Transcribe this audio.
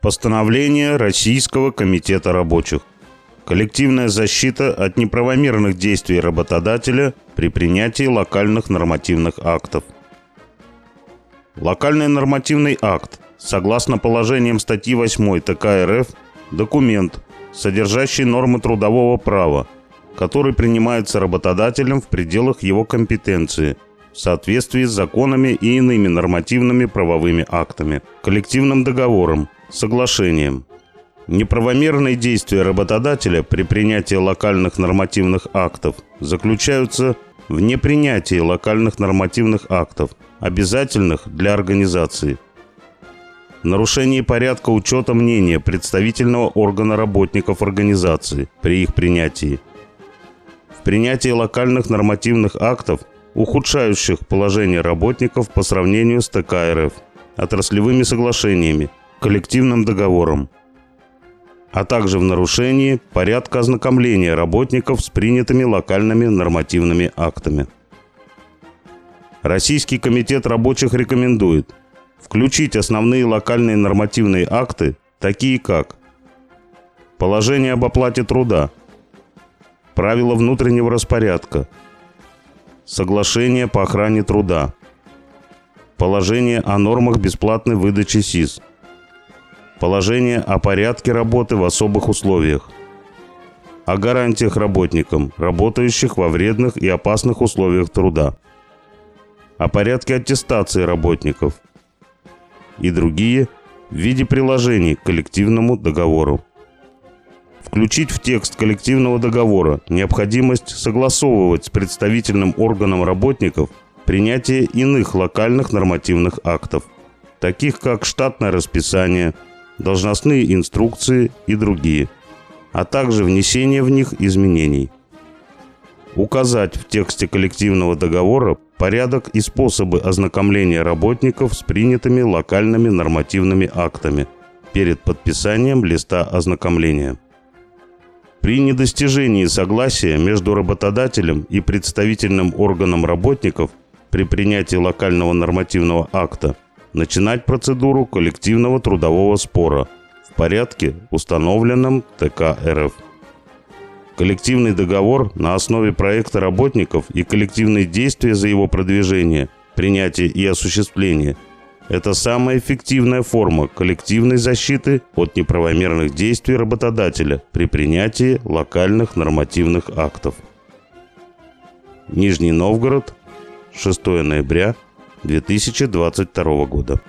Постановление Российского комитета рабочих. Коллективная защита от неправомерных действий работодателя при принятии локальных нормативных актов. Локальный нормативный акт, согласно положениям статьи 8 ТК РФ, документ, содержащий нормы трудового права, который принимается работодателем в пределах его компетенции – в соответствии с законами и иными нормативными правовыми актами, коллективным договором, соглашением. Неправомерные действия работодателя при принятии локальных нормативных актов заключаются в непринятии локальных нормативных актов, обязательных для организации. Нарушение порядка учета мнения представительного органа работников организации при их принятии. В принятии локальных нормативных актов, ухудшающих положение работников по сравнению с ТК РФ, отраслевыми соглашениями, коллективным договором, а также в нарушении порядка ознакомления работников с принятыми локальными нормативными актами. Российский комитет рабочих рекомендует включить основные локальные нормативные акты, такие как Положение об оплате труда, Правила внутреннего распорядка, Соглашение по охране труда, Положение о нормах бесплатной выдачи СИЗ, Положение о порядке работы в особых условиях. О гарантиях работникам, работающих во вредных и опасных условиях труда. О порядке аттестации работников. И другие в виде приложений к коллективному договору. Включить в текст коллективного договора необходимость согласовывать с представительным органом работников принятие иных локальных нормативных актов, таких как штатное расписание – должностные инструкции и другие, а также внесение в них изменений. Указать в тексте коллективного договора порядок и способы ознакомления работников с принятыми локальными нормативными актами перед подписанием листа ознакомления. При недостижении согласия между работодателем и представительным органом работников при принятии локального нормативного акта – начинать процедуру коллективного трудового спора в порядке, установленном ТК РФ. Коллективный договор на основе проекта работников и коллективные действия за его продвижение, принятие и осуществление – это самая эффективная форма коллективной защиты от неправомерных действий работодателя при принятии локальных нормативных актов. Нижний Новгород, 6 ноября 2022 года.